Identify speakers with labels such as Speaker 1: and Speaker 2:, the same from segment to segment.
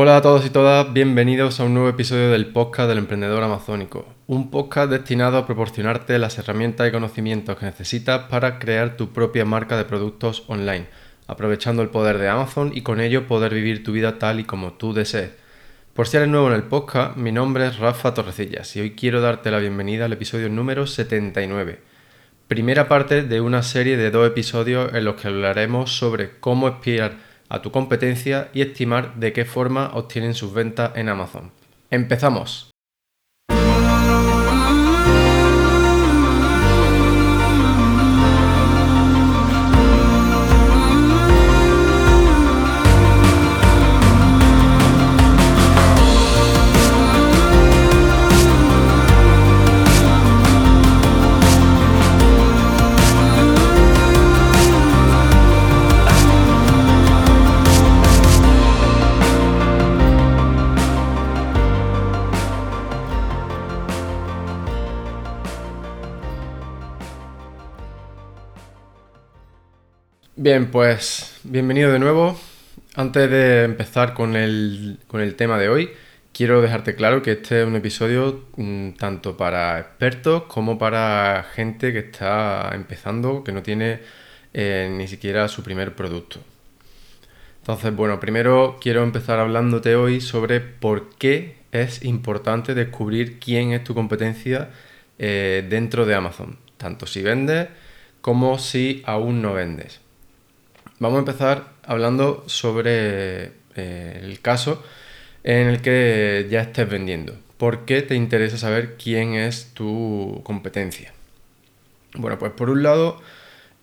Speaker 1: Hola a todos y todas, bienvenidos a un nuevo episodio del podcast del emprendedor amazónico, un podcast destinado a proporcionarte las herramientas y conocimientos que necesitas para crear tu propia marca de productos online, aprovechando el poder de Amazon y con ello poder vivir tu vida tal y como tú desees. Por si eres nuevo en el podcast, mi nombre es Rafa Torrecillas y hoy quiero darte la bienvenida al episodio número 79. Primera parte de una serie de dos episodios en los que hablaremos sobre cómo espiar a tu competencia y estimar de qué forma obtienen sus ventas en Amazon. Empezamos. Bien, pues bienvenido de nuevo. Antes de empezar con el, tema de hoy, quiero dejarte claro que este es un episodio mm, tanto para expertos como para gente que está empezando, que no tiene eh, ni siquiera su primer producto. Entonces, bueno, primero quiero empezar hablándote hoy sobre por qué es importante descubrir quién es tu competencia eh, dentro de Amazon, tanto si vendes como si aún no vendes. Vamos a empezar hablando sobre eh, el caso en el que ya estés vendiendo. ¿Por qué te interesa saber quién es tu competencia? Bueno, pues por un lado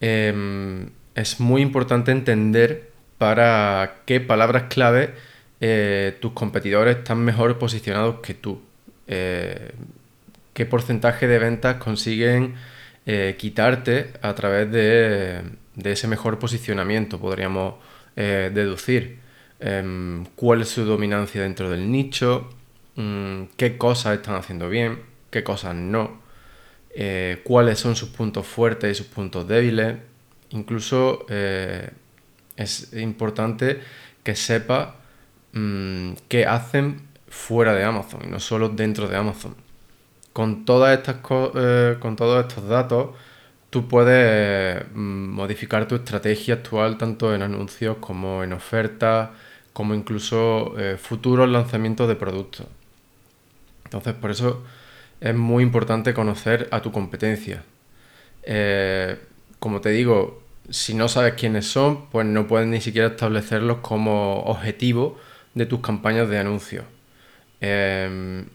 Speaker 1: em, es muy importante entender para qué palabras clave eh, tus competidores están mejor posicionados que tú. Eh, qué porcentaje de ventas consiguen quitarte a través de, de ese mejor posicionamiento, podríamos eh, deducir em, cuál es su dominancia dentro del nicho, mm, qué cosas están haciendo bien, qué cosas no, eh, cuáles son sus puntos fuertes y sus puntos débiles. Incluso eh, es importante que sepa mm, qué hacen fuera de Amazon y no solo dentro de Amazon. Con, todas estas con todos estos datos, tú puedes mm, modificar tu estrategia actual tanto en anuncios como en ofertas, como incluso eh, futuros lanzamientos de productos. Entonces, por eso es muy importante conocer a tu competencia. Eh, como te digo, si no sabes quiénes son, pues no puedes ni siquiera establecerlos como objetivo de tus campañas de anuncios. Eh,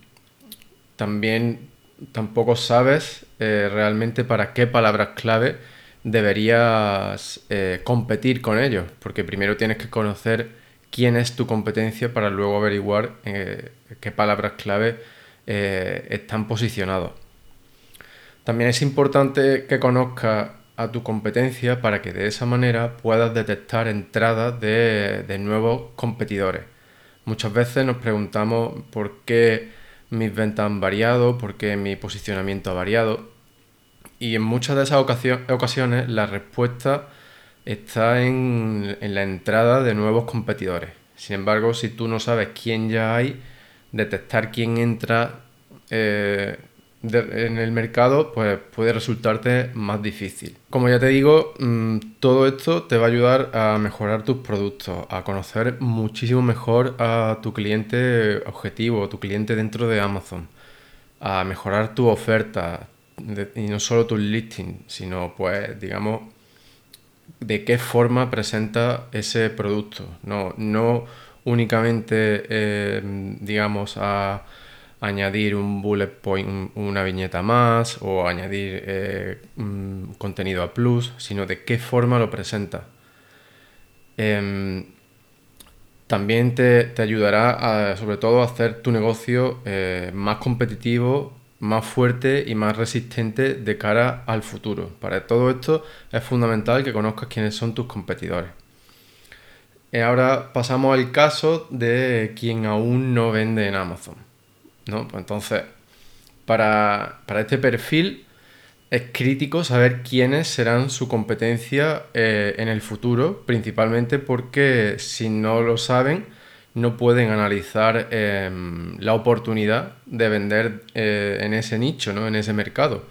Speaker 1: también tampoco sabes eh, realmente para qué palabras clave deberías eh, competir con ellos, porque primero tienes que conocer quién es tu competencia para luego averiguar eh, qué palabras clave están posicionados. También es importante que conozcas a tu competencia para que de esa manera puedas detectar entradas de nuevos competidores. Muchas veces nos preguntamos por qué mis ventas han variado, porque mi posicionamiento ha variado. Y en muchas de esas ocasiones la respuesta está en, la entrada de nuevos competidores. Sin embargo, si tú no sabes quién ya hay, detectar quién entra eh, en el mercado, pues puede resultarte más difícil. Como ya te digo, mm, todo esto te va a ayudar a mejorar tus productos, a conocer muchísimo mejor a tu cliente objetivo, tu cliente dentro de Amazon, a mejorar tu oferta y no solo tu listing, sino pues digamos de qué forma presenta ese producto. No, no únicamente eh, digamos a añadir un bullet point, una viñeta más o añadir eh, contenido a plus, sino de qué forma lo presenta. Em, también te, ayudará a, sobre todo a hacer tu negocio eh, más competitivo, más fuerte y más resistente de cara al futuro. Para todo esto es fundamental que conozcas quiénes son tus competidores. Eh, ahora pasamos al caso de quien aún no vende en Amazon. ¿no? Pues entonces, para, este perfil es crítico saber quiénes serán su competencia eh, en el futuro, principalmente porque si no lo saben, no pueden analizar em, la oportunidad de vender eh, en ese nicho, ¿no? en ese mercado.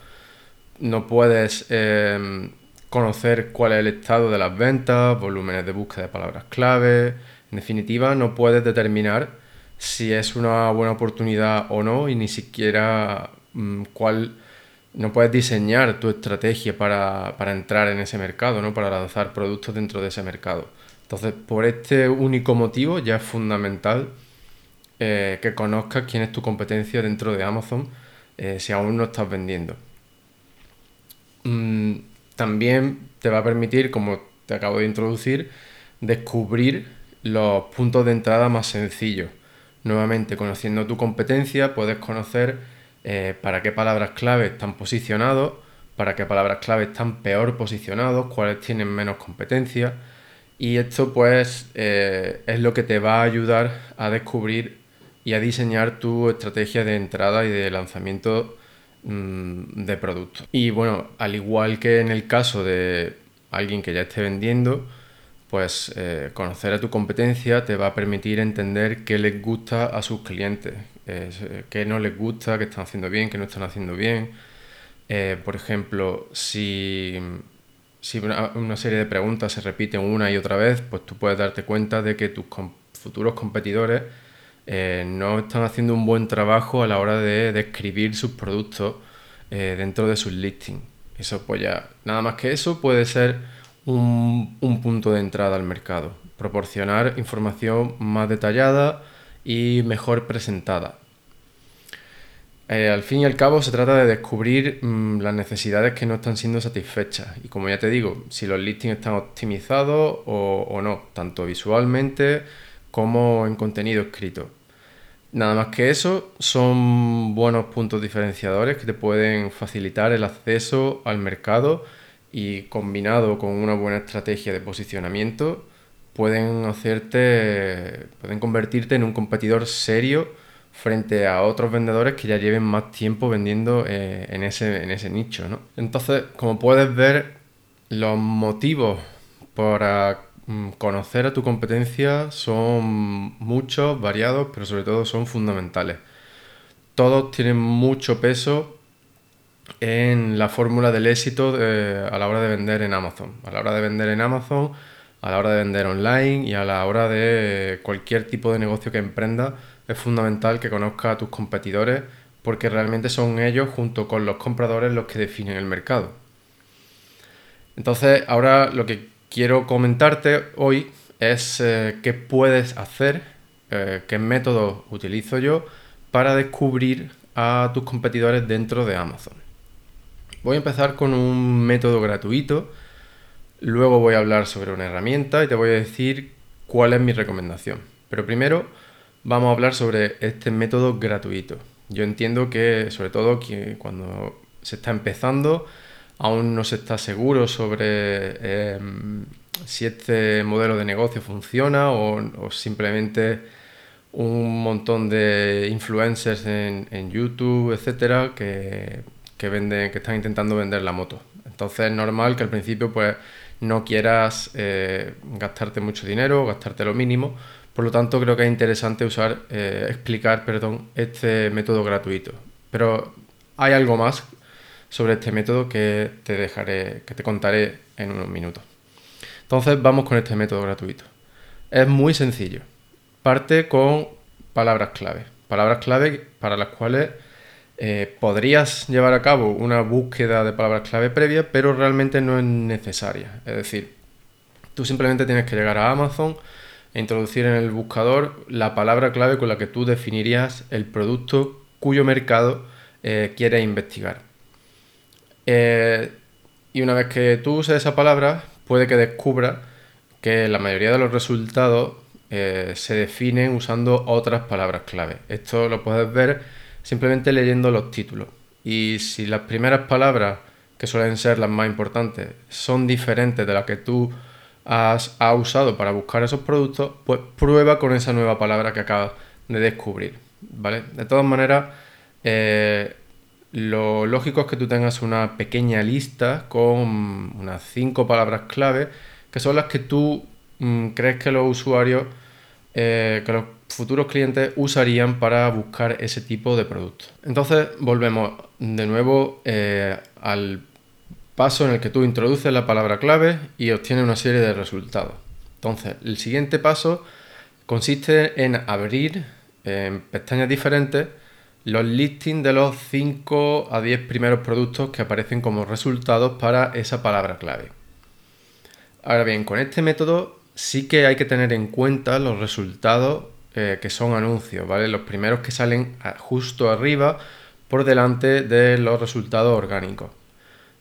Speaker 1: No puedes em, conocer cuál es el estado de las ventas, volúmenes de búsqueda de palabras clave. En definitiva, no puedes determinar si es una buena oportunidad o no y ni siquiera mm, cuál no puedes diseñar tu estrategia para, entrar en ese mercado, ¿no? para lanzar productos dentro de ese mercado. Entonces, por este único motivo ya es fundamental eh, que conozcas quién es tu competencia dentro de Amazon eh, si aún no estás vendiendo. Mm, también te va a permitir, como te acabo de introducir, descubrir los puntos de entrada más sencillos. Nuevamente, conociendo tu competencia, puedes conocer eh, para qué palabras clave están posicionados, para qué palabras clave están peor posicionados, cuáles tienen menos competencia y esto pues eh, es lo que te va a ayudar a descubrir y a diseñar tu estrategia de entrada y de lanzamiento mm, de productos. Y bueno, al igual que en el caso de alguien que ya esté vendiendo, pues eh, conocer a tu competencia te va a permitir entender qué les gusta a sus clientes, eh, qué no les gusta, qué están haciendo bien, qué no están haciendo bien. por ejemplo, si si una, serie de preguntas se repiten una y otra vez, pues tú puedes darte cuenta de que tus futuros competidores eh, no están haciendo un buen trabajo a la hora de describir sus productos eh, dentro de sus listings. Eso pues ya, nada más que eso puede ser un, un punto de entrada al mercado. Proporcionar información más detallada y mejor presentada. Eh, al fin y al cabo se trata de descubrir mm, las necesidades que no están siendo satisfechas. Y como ya te digo, si los listings están optimizados o, no, tanto visualmente como en contenido escrito. Nada más que eso, son buenos puntos diferenciadores que te pueden facilitar el acceso al mercado y combinado con una buena estrategia de posicionamiento pueden hacerte, pueden convertirte en un competidor serio frente a otros vendedores que ya lleven más tiempo vendiendo eh, en, ese, en ese nicho. ¿no? Entonces, como puedes ver, los motivos para mm, conocer a tu competencia son muchos, variados, pero sobre todo son fundamentales. Todos tienen mucho peso en la fórmula del éxito a la hora de vender en Amazon. A la hora de vender en Amazon, a la hora de vender online y a la hora de cualquier tipo de negocio que emprenda es fundamental que conozcas a tus competidores porque realmente son ellos junto con los compradores los que definen el mercado. Entonces, ahora lo que quiero comentarte hoy es eh, qué puedes hacer, eh, qué métodos utilizo yo para descubrir a tus competidores dentro de Amazon. Voy a empezar con un método gratuito, luego voy a hablar sobre una herramienta y te voy a decir cuál es mi recomendación. Pero primero vamos a hablar sobre este método gratuito. Yo entiendo que, sobre todo, que cuando se está empezando, aún no se está seguro sobre em, si este modelo de negocio funciona o, simplemente un montón de influencers en, YouTube, etcétera, que, venden, que están intentando vender la moto. Entonces es normal que al principio pues no quieras eh, gastarte mucho dinero, gastarte lo mínimo, por lo tanto, creo que es interesante usar, eh, explicar, perdón, este método gratuito. Pero hay algo más sobre este método que te dejaré, que te contaré en unos minutos. Entonces, vamos con este método gratuito. Es muy sencillo. Parte con palabras clave. Palabras clave para las cuales eh, podrías llevar a cabo una búsqueda de palabras clave previa, pero realmente no es necesaria. Es decir, tú simplemente tienes que llegar a Amazon, e introducir en el buscador la palabra clave con la que tú definirías el producto cuyo mercado eh, quieres investigar. Eh, y una vez que tú uses esa palabra, puede que descubra que la mayoría de los resultados eh, se definen usando otras palabras clave. Esto lo puedes ver simplemente leyendo los títulos. Y si las primeras palabras, que suelen ser las más importantes, son diferentes de las que tú has, usado para buscar esos productos, pues prueba con esa nueva palabra que acabas de descubrir. ¿vale? De todas maneras, eh, lo lógico es que tú tengas una pequeña lista con unas cinco palabras clave que son las que tú mm, crees que los usuarios, eh, que los futuros clientes usarían para buscar ese tipo de producto. Entonces volvemos de nuevo eh, al paso en el que tú introduces la palabra clave y obtienes una serie de resultados. Entonces, el siguiente paso consiste en abrir en pestañas diferentes los listings de los 5 a 10 primeros productos que aparecen como resultados para esa palabra clave. Ahora bien, con este método sí que hay que tener en cuenta los resultados eh, que son anuncios, ¿vale? Los primeros que salen justo arriba por delante de los resultados orgánicos.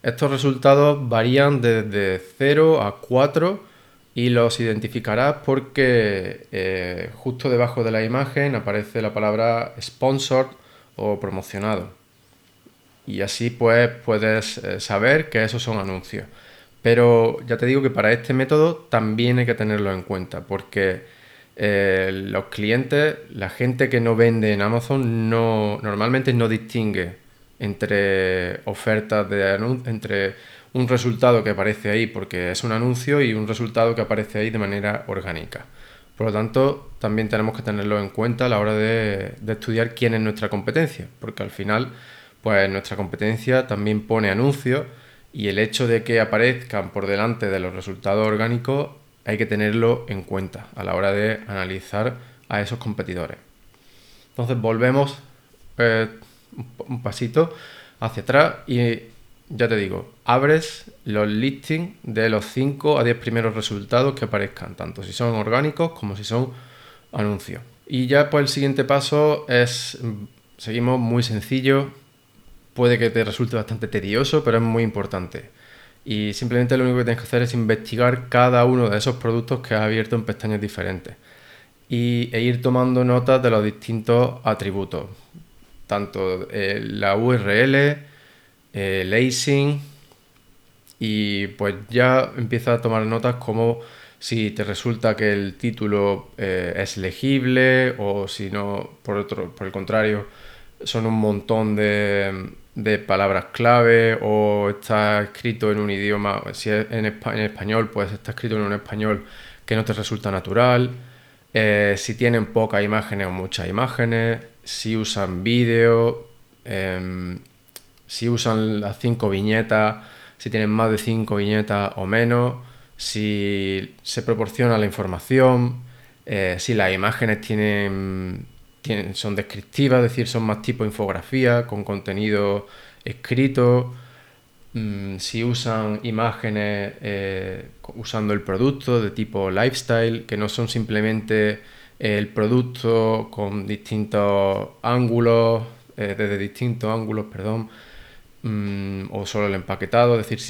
Speaker 1: Estos resultados varían desde 0 a 4 y los identificarás porque eh, justo debajo de la imagen aparece la palabra sponsored o promocionado. Y así pues puedes eh, saber que esos son anuncios. Pero ya te digo que para este método también hay que tenerlo en cuenta porque eh, los clientes, la gente que no vende en Amazon no, normalmente no distingue entre ofertas de entre un resultado que aparece ahí porque es un anuncio y un resultado que aparece ahí de manera orgánica. Por lo tanto, también tenemos que tenerlo en cuenta a la hora de, estudiar quién es nuestra competencia, porque al final, pues nuestra competencia también pone anuncios y el hecho de que aparezcan por delante de los resultados orgánicos hay que tenerlo en cuenta a la hora de analizar a esos competidores. Entonces volvemos eh, un pasito hacia atrás y ya te digo, abres los listings de los 5 a 10 primeros resultados que aparezcan, tanto si son orgánicos como si son anuncios. Y ya pues el siguiente paso es, seguimos muy sencillo, puede que te resulte bastante tedioso, pero es muy importante. Y simplemente lo único que tienes que hacer es investigar cada uno de esos productos que has abierto en pestañas diferentes y, e ir tomando notas de los distintos atributos tanto eh, la URL, el async y pues ya empieza a tomar notas como si te resulta que el título eh, es legible o si no, por, otro, por el contrario, son un montón de, palabras clave o está escrito en un idioma, si es en, español, pues está escrito en un español que no te resulta natural, eh, si tienen pocas imágenes o muchas imágenes, si usan vídeo, em, si usan las cinco viñetas, si tienen más de cinco viñetas o menos, si se proporciona la información, eh, si las imágenes tienen, son descriptivas, es decir, son más tipo infografía, con contenido escrito, mm, si usan imágenes eh, usando el producto de tipo lifestyle, que no son simplemente el producto con distintos ángulos, eh, desde distintos ángulos, perdón, mm, o solo el empaquetado, es decir,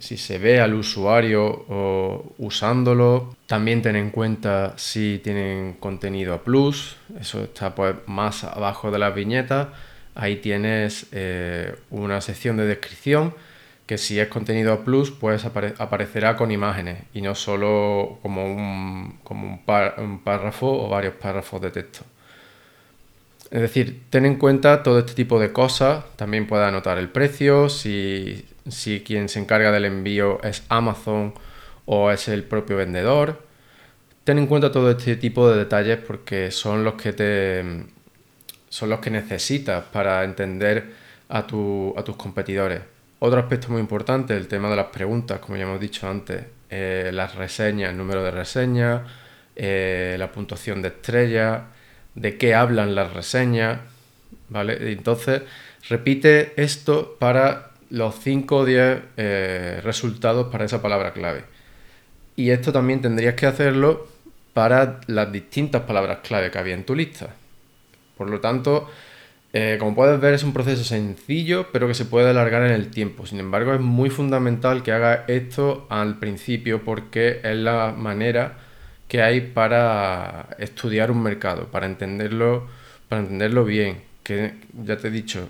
Speaker 1: si, se ve al usuario usándolo. También ten en cuenta si tienen contenido a plus, eso está pues más abajo de las viñetas. Ahí tienes eh, una sección de descripción que si es contenido plus, pues aparecerá con imágenes y no solo como un, como un, párrafo o varios párrafos de texto. Es decir, ten en cuenta todo este tipo de cosas. También puedes anotar el precio, si, si quien se encarga del envío es Amazon o es el propio vendedor. Ten en cuenta todo este tipo de detalles porque son los que te son los que necesitas para entender a, tu, a tus competidores. Otro aspecto muy importante, el tema de las preguntas, como ya hemos dicho antes, eh, las reseñas, el número de reseñas, eh, la puntuación de estrellas, de qué hablan las reseñas, ¿vale? Entonces, repite esto para los 5 o 10 eh, resultados para esa palabra clave. Y esto también tendrías que hacerlo para las distintas palabras clave que había en tu lista. Por lo tanto, eh, como puedes ver es un proceso sencillo pero que se puede alargar en el tiempo. Sin embargo es muy fundamental que haga esto al principio porque es la manera que hay para estudiar un mercado, para entenderlo, para entenderlo bien. Que ya te he dicho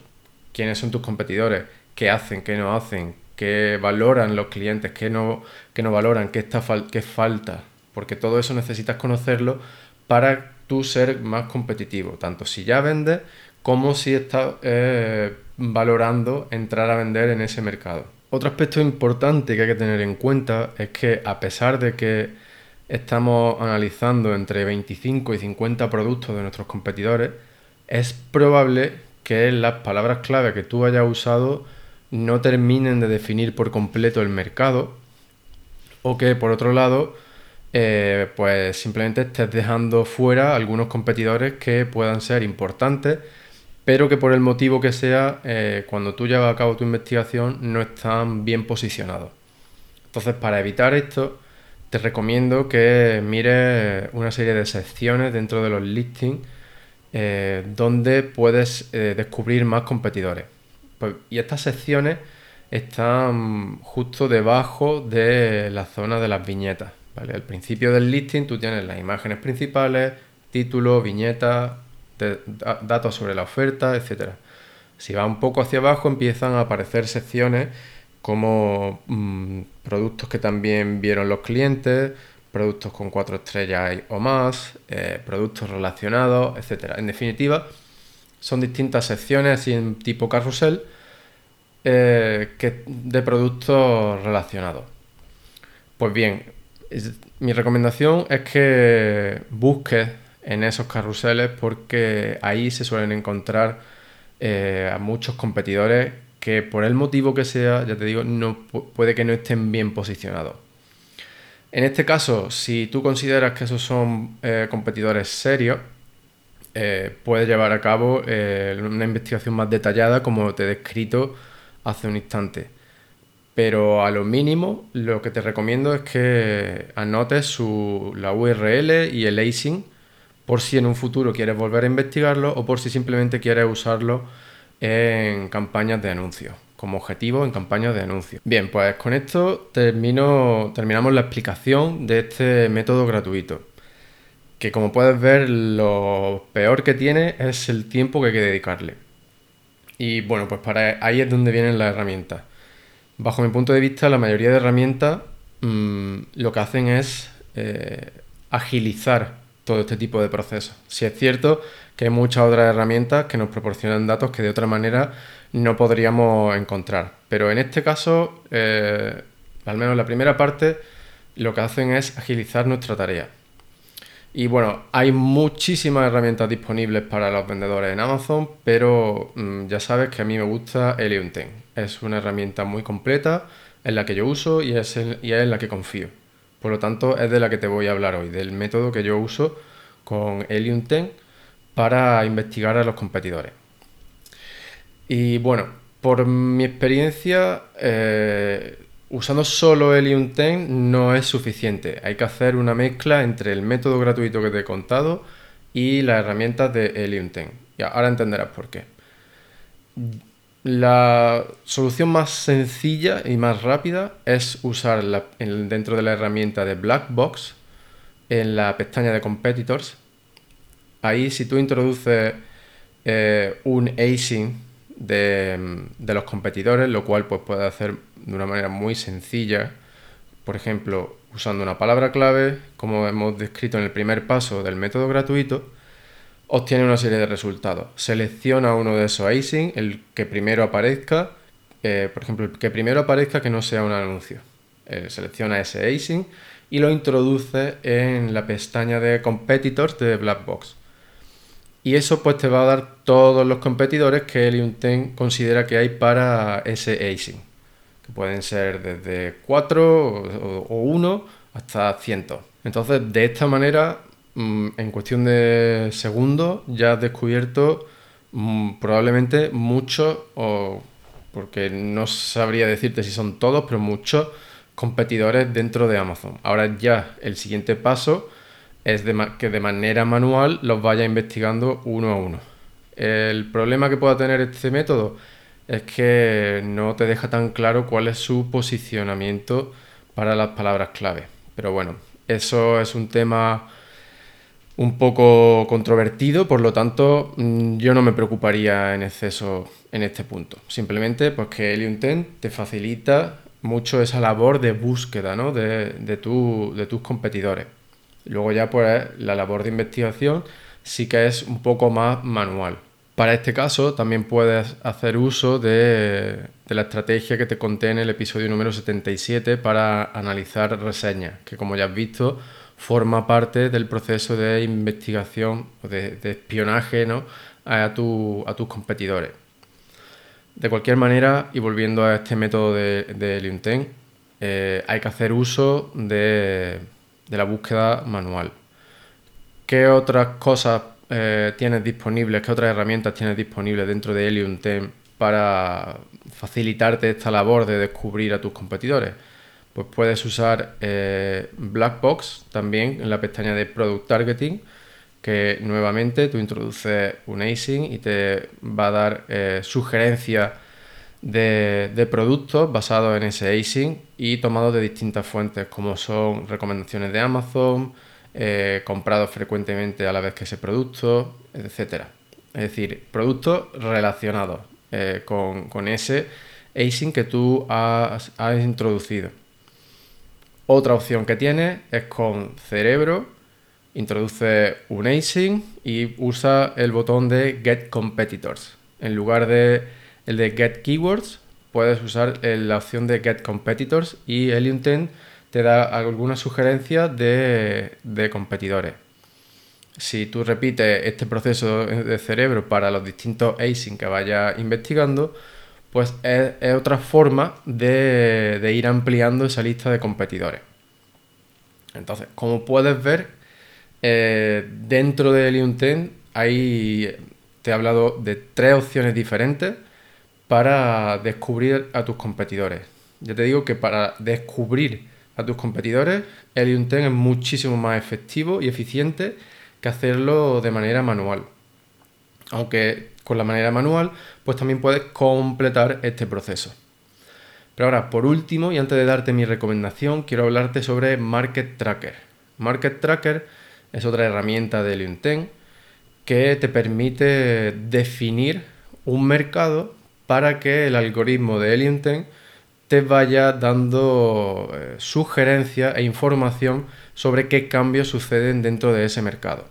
Speaker 1: quiénes son tus competidores, qué hacen, qué no hacen, qué valoran los clientes, qué no, qué no valoran, qué, está qué falta. Porque todo eso necesitas conocerlo para tú ser más competitivo, tanto si ya vendes como si estás eh, valorando entrar a vender en ese mercado. Otro aspecto importante que hay que tener en cuenta es que a pesar de que estamos analizando entre 25 y 50 productos de nuestros competidores, es probable que las palabras clave que tú hayas usado no terminen de definir por completo el mercado o que por otro lado eh, pues simplemente estés dejando fuera algunos competidores que puedan ser importantes pero que por el motivo que sea eh, cuando tú llevas a cabo tu investigación no están bien posicionados entonces para evitar esto te recomiendo que mires una serie de secciones dentro de los listings eh, donde puedes descubrir más competidores pues, y estas secciones están justo debajo de la zona de las viñetas. Al principio del listing tú tienes las imágenes principales, título, datos sobre la oferta, etc. Si va un poco hacia abajo empiezan a aparecer secciones como mm, productos que también vieron los clientes, productos con cuatro estrellas o más, eh, productos relacionados, etc. En definitiva, son distintas secciones así en tipo carrusel eh, que, de productos relacionados. Pues bien, mi recomendación es que busques en esos carruseles porque ahí se suelen encontrar eh, a muchos competidores que por el motivo que sea, ya te digo, no puede que no estén bien posicionados. En este caso, si tú consideras que esos son eh, competidores serios, eh, puedes llevar a cabo una investigación más detallada como te he descrito hace un instante. Pero a lo mínimo lo que te recomiendo es que anotes su, la URL y el ASIN por si en un futuro quieres volver a investigarlo o por si simplemente quieres usarlo en campañas de anuncios, como objetivo en campañas de anuncios. Bien, pues con esto termino, terminamos la explicación de este método gratuito que como puedes ver lo peor que tiene es el tiempo que hay que dedicarle. Y bueno, pues para ahí es donde vienen las herramientas. Bajo mi punto de vista, la mayoría de herramientas mm, lo que hacen es eh, agilizar todo este tipo de procesos. Si es cierto que hay muchas otras herramientas que nos proporcionan datos que de otra manera no podríamos encontrar. Pero en este caso, eh, al menos la primera parte, lo que hacen es agilizar nuestra tarea. Y bueno, hay muchísimas herramientas disponibles para los vendedores en Amazon, pero mm, ya sabes que a mí me gusta Helium 10. Es una herramienta muy completa, en la que yo uso es, y es en la que confío. Por lo tanto, es de la que te voy a hablar hoy, del método que yo uso con Helium 10 para investigar a los competidores. Y bueno, por mi experiencia, eh, usando solo Helium 10 no es suficiente. Hay que hacer una mezcla entre el método gratuito que te he contado y las herramientas de Helium 10. Y ahora entenderás por qué. La solución más sencilla y más rápida es usar dentro de la herramienta de Blackbox en la pestaña de Competitors. Ahí si tú introduces eh, un async de, los competidores, lo cual pues, puede hacer de una manera muy sencilla, por ejemplo, usando una palabra clave, como hemos descrito en el primer paso del método gratuito, obtiene una serie de resultados. Selecciona uno de esos async, el que primero aparezca, eh, por ejemplo, el que primero aparezca que no sea un anuncio. Eh, selecciona ese async y lo introduce en la pestaña de competitors de Blackbox. Y eso pues te va a dar todos los competidores que Helium 10 considera que hay para ese async pueden ser desde 4 o 1 hasta cientos. Entonces, de esta manera, en cuestión de segundos, ya has descubierto mm, probablemente muchos, o porque no sabría decirte si son todos, pero muchos competidores dentro de Amazon. Ahora ya el siguiente paso es que de manera manual los vaya investigando uno a uno. El problema que pueda tener este método es que no te deja tan claro cuál es su posicionamiento para las palabras clave. Pero bueno, eso es un tema un poco controvertido, por lo tanto mm, yo no me preocuparía en exceso en este punto. Simplemente pues que Helium 10 te facilita mucho esa labor de búsqueda ¿no? de, de, de tus competidores. Luego ya pues la labor de investigación sí que es un poco más manual. Para este caso también puedes hacer uso de, la estrategia que te conté en el episodio número 77 para analizar reseñas, que como ya has visto forma parte del proceso de investigación o de, espionaje ¿no? a, a tus competidores. De cualquier manera, y volviendo a este método de, de eh, hay que hacer uso de, la búsqueda manual. ¿Qué otras cosas eh, tienes disponibles, qué otras herramientas tienes disponibles dentro de 10 para facilitarte esta labor de descubrir a tus competidores? Pues puedes usar eh, Blackbox también en la pestaña de Product Targeting, que nuevamente tú introduces un async y te va a dar eh, sugerencias de, productos basados en ese async y tomados de distintas fuentes, como son recomendaciones de Amazon, eh, comprados frecuentemente a la vez que ese producto, etc. Es decir, productos relacionados eh, con, ese async que tú has, has introducido. Otra opción que tienes es con Cerebro, introduce un async y usa el botón de Get Competitors. En lugar de el de Get Keywords, puedes usar la opción de Get Competitors y el intent te da alguna sugerencia de, competidores. Si tú repites este proceso de cerebro para los distintos async que vayas investigando, pues es, otra forma de, ir ampliando esa lista de competidores. Entonces, como puedes ver, eh, dentro de 10 hay, te he hablado de tres opciones diferentes para descubrir a tus competidores. Ya te digo que para descubrir a tus competidores, 10 es muchísimo más efectivo y eficiente que hacerlo de manera manual. Aunque con la manera manual, pues también puedes completar este proceso. Pero ahora, por último, y antes de darte mi recomendación, quiero hablarte sobre Market Tracker. Market Tracker es otra herramienta de LinkedIn que te permite definir un mercado para que el algoritmo de LinkedIn te vaya dando eh, sugerencias e información sobre qué cambios suceden dentro de ese mercado.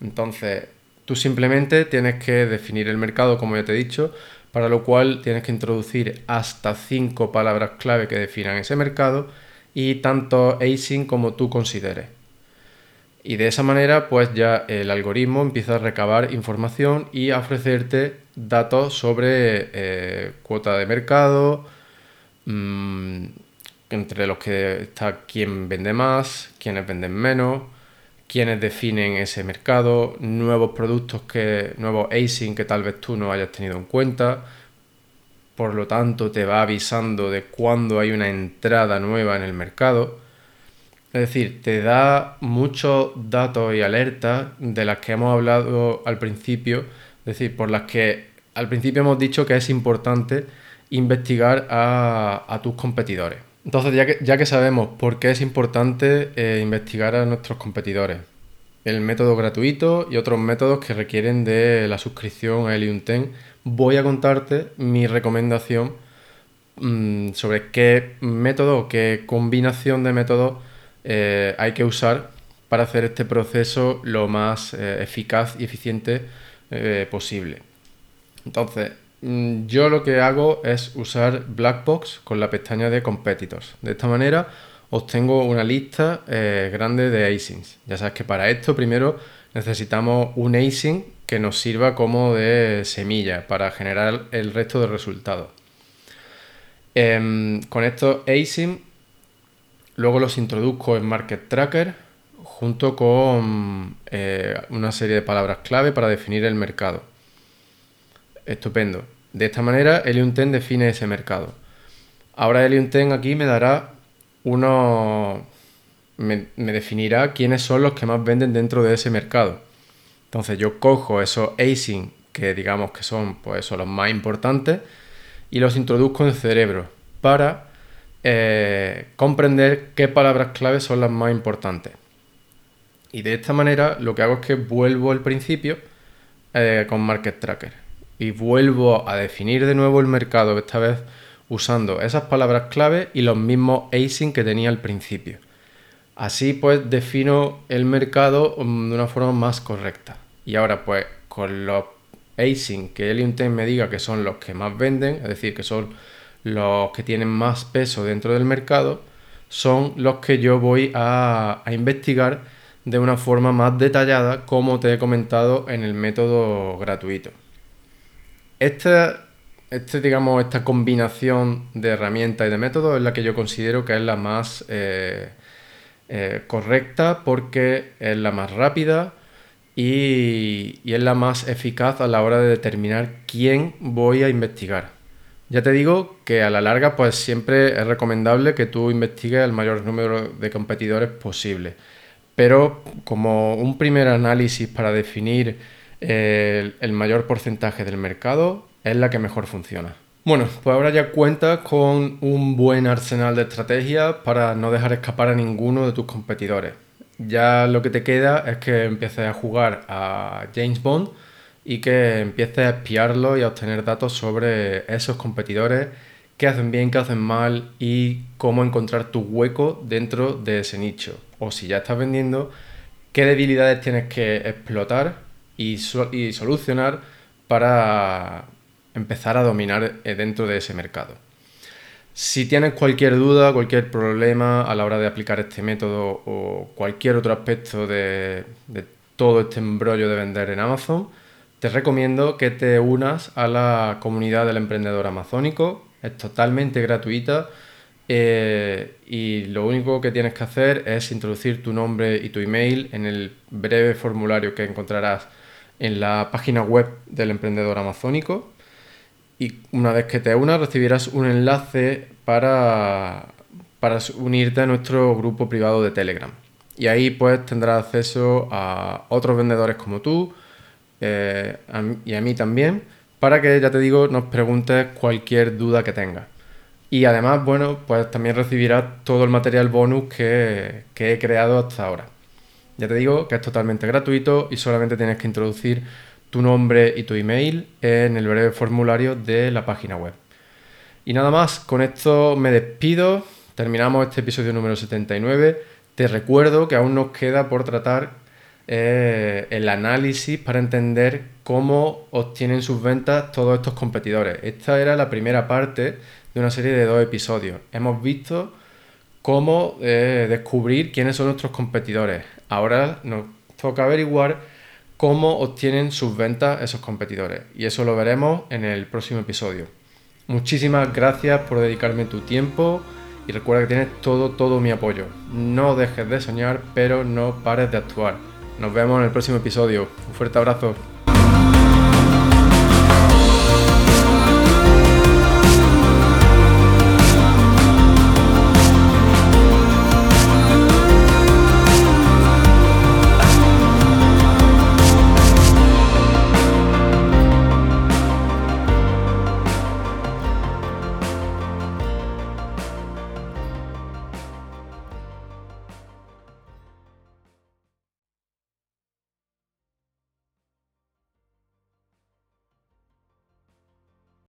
Speaker 1: Entonces, tú simplemente tienes que definir el mercado, como ya te he dicho, para lo cual tienes que introducir hasta cinco palabras clave que definan ese mercado y tanto async como tú consideres. Y de esa manera, pues ya el algoritmo empieza a recabar información y a ofrecerte datos sobre eh, cuota de mercado, mm, entre los que está quién vende más, quiénes venden menos, quiénes definen ese mercado, nuevos productos que, nuevos async que tal vez tú no hayas tenido en cuenta. Por lo tanto, te va avisando de cuándo hay una entrada nueva en el mercado. Es decir, te da muchos datos y alertas de las que hemos hablado al principio, es decir, por las que al principio hemos dicho que es importante investigar a, tus competidores. Entonces, ya que, ya que, sabemos por qué es importante eh, investigar a nuestros competidores, el método gratuito y otros métodos que requieren de la suscripción a Helium 10, voy a contarte mi recomendación mm, sobre qué método, qué combinación de métodos eh, hay que usar para hacer este proceso lo más eh, eficaz y eficiente posible. Entonces, yo lo que hago es usar Blackbox con la pestaña de Competitors. De esta manera obtengo una lista grande de asyncs. Ya sabes que para esto primero necesitamos un async que nos sirva como de semilla para generar el resto de resultados. Em, con estos async Luego los introduzco en Market Tracker junto con eh, una serie de palabras clave para definir el mercado. Estupendo. De esta manera, Helium 10 define ese mercado. Ahora Helium 10 aquí me dará uno... Me, definirá quiénes son los que más venden dentro de ese mercado. Entonces yo cojo esos async que digamos que son pues, los más importantes y los introduzco en el cerebro para eh, comprender qué palabras clave son las más importantes. Y de esta manera lo que hago es que vuelvo al principio eh, con Market Tracker y vuelvo a definir de nuevo el mercado, esta vez usando esas palabras clave y los mismos async que tenía al principio. Así pues defino el mercado mm, de una forma más correcta. Y ahora pues con los async que el intent me diga que son los que más venden, es decir, que son los que tienen más peso dentro del mercado, son los que yo voy a, investigar de una forma más detallada, como te he comentado en el método gratuito. Esta, este, digamos, esta combinación de herramientas y de métodos es la que yo considero que es la más eh, eh, correcta porque es la más rápida y, y es la más eficaz a la hora de determinar quién voy a investigar. Ya te digo que a la larga, pues siempre es recomendable que tú investigues el mayor número de competidores posible. Pero como un primer análisis para definir el, mayor porcentaje del mercado, es la que mejor funciona. Bueno, pues ahora ya cuentas con un buen arsenal de estrategias para no dejar escapar a ninguno de tus competidores. Ya lo que te queda es que empieces a jugar a James Bond y que empieces a espiarlo y a obtener datos sobre esos competidores, qué hacen bien, qué hacen mal y cómo encontrar tu hueco dentro de ese nicho. O si ya estás vendiendo, qué debilidades tienes que explotar y, solucionar para empezar a dominar eh, dentro de ese mercado. Si tienes cualquier duda, cualquier problema a la hora de aplicar este método o cualquier otro aspecto de, de todo este embrollo de vender en Amazon, te recomiendo que te unas a la comunidad del emprendedor amazónico. Es totalmente gratuita eh, y lo único que tienes que hacer es introducir tu nombre y tu email en el breve formulario que encontrarás en la página web del emprendedor amazónico. Y una vez que te unas recibirás un enlace para, para unirte a nuestro grupo privado de Telegram. Y ahí pues tendrás acceso a otros vendedores como tú, eh, y a mí también, para que, ya te digo, nos preguntes cualquier duda que tengas. Y además, bueno, pues también recibirás todo el material bonus que, que he creado hasta ahora. Ya te digo que es totalmente gratuito y solamente tienes que introducir tu nombre y tu email en el breve formulario de la página web. Y nada más, con esto me despido, terminamos este episodio número 79. Te recuerdo que aún nos queda por tratar eh, el análisis para entender cómo obtienen sus ventas todos estos competidores. Esta era la primera parte de una serie de dos episodios. Hemos visto cómo eh, descubrir quiénes son nuestros competidores. Ahora nos toca averiguar cómo obtienen sus ventas esos competidores. Y eso lo veremos en el próximo episodio. Muchísimas gracias por dedicarme tu tiempo y recuerda que tienes todo, todo mi apoyo. No dejes de soñar, pero no pares de actuar. Nos vemos en el próximo episodio. Un fuerte abrazo.